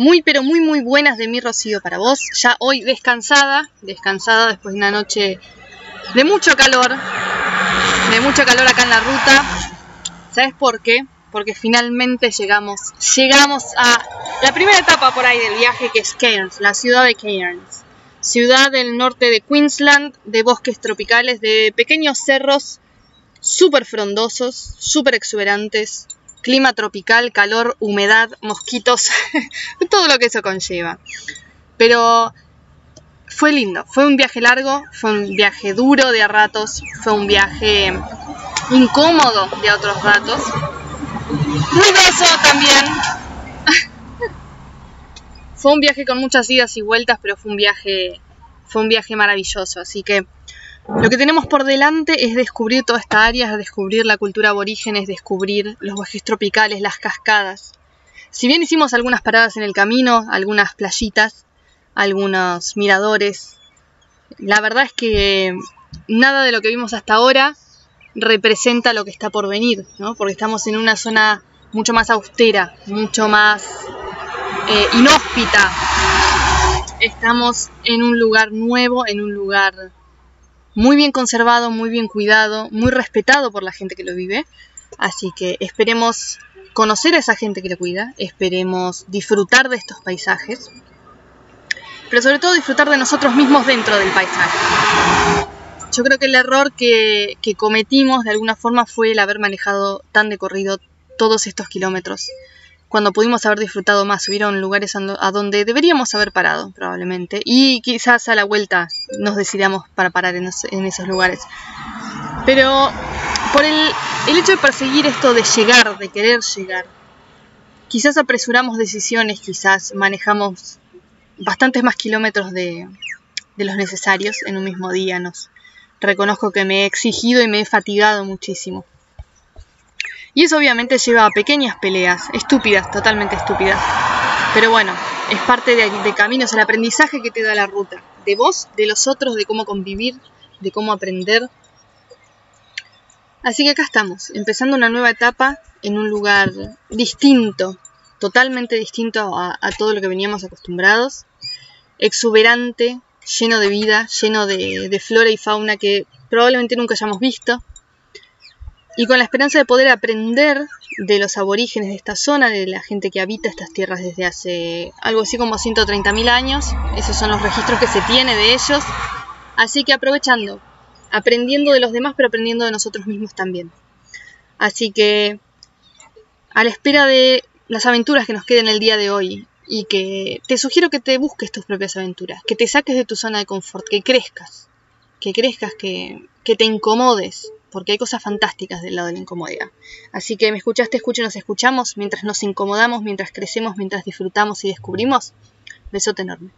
Muy, pero muy, muy buenas de mi Rocío para vos. Ya hoy descansada, descansada después de una noche de mucho calor, de mucho calor acá en la ruta. ¿Sabes por qué? Porque finalmente llegamos, llegamos a la primera etapa por ahí del viaje que es Cairns, la ciudad de Cairns. Ciudad del norte de Queensland, de bosques tropicales, de pequeños cerros súper frondosos, súper exuberantes, clima tropical, calor, humedad, mosquitos, todo lo que eso conlleva. Pero fue lindo, fue un viaje largo, fue un viaje duro de a ratos, fue un viaje incómodo de otros ratos, ruidoso también. fue un viaje con muchas idas y vueltas, pero fue un viaje fue un viaje maravilloso, así que lo que tenemos por delante es descubrir toda esta área, es descubrir la cultura aborigen, es descubrir los bosques tropicales, las cascadas. Si bien hicimos algunas paradas en el camino, algunas playitas, algunos miradores, la verdad es que nada de lo que vimos hasta ahora representa lo que está por venir, ¿no? porque estamos en una zona mucho más austera, mucho más eh, inhóspita. Estamos en un lugar nuevo, en un lugar muy bien conservado, muy bien cuidado, muy respetado por la gente que lo vive. Así que esperemos conocer a esa gente que lo cuida, esperemos disfrutar de estos paisajes, pero sobre todo disfrutar de nosotros mismos dentro del paisaje. Yo creo que el error que, que cometimos de alguna forma fue el haber manejado tan de corrido todos estos kilómetros cuando pudimos haber disfrutado más. Hubieron lugares a donde deberíamos haber parado, probablemente. Y quizás a la vuelta nos decidamos para parar en, esos lugares. Pero por el, hecho de perseguir esto de llegar, de querer llegar, quizás apresuramos decisiones, quizás manejamos bastantes más kilómetros de, de los necesarios en un mismo día. Nos reconozco que me he exigido y me he fatigado muchísimo. Y eso obviamente lleva a pequeñas peleas, estúpidas, totalmente estúpidas. Pero bueno, es parte de, de caminos, el aprendizaje que te da la ruta. De vos, de los otros, de cómo convivir, de cómo aprender. Así que acá estamos, empezando una nueva etapa en un lugar distinto, totalmente distinto a, todo lo que veníamos acostumbrados. Exuberante, lleno de vida, lleno de flora y fauna que probablemente nunca hayamos visto y con la esperanza de poder aprender de los aborígenes de esta zona, de la gente que habita estas tierras desde hace algo así como 130.000 años. Esos son los registros que se tiene de ellos. Así que aprovechando, aprendiendo de los demás, pero aprendiendo de nosotros mismos también. Así que a la espera de las aventuras que nos queden el día de hoy y que te sugiero que te busques tus propias aventuras, que te saques de tu zona de confort, que crezcas, que crezcas, que, que te incomodes, porque hay cosas fantásticas del lado de la incomodidad. Así que me escuchaste, escucho, nos escuchamos mientras nos incomodamos, mientras crecemos, mientras disfrutamos y descubrimos. Besote enorme.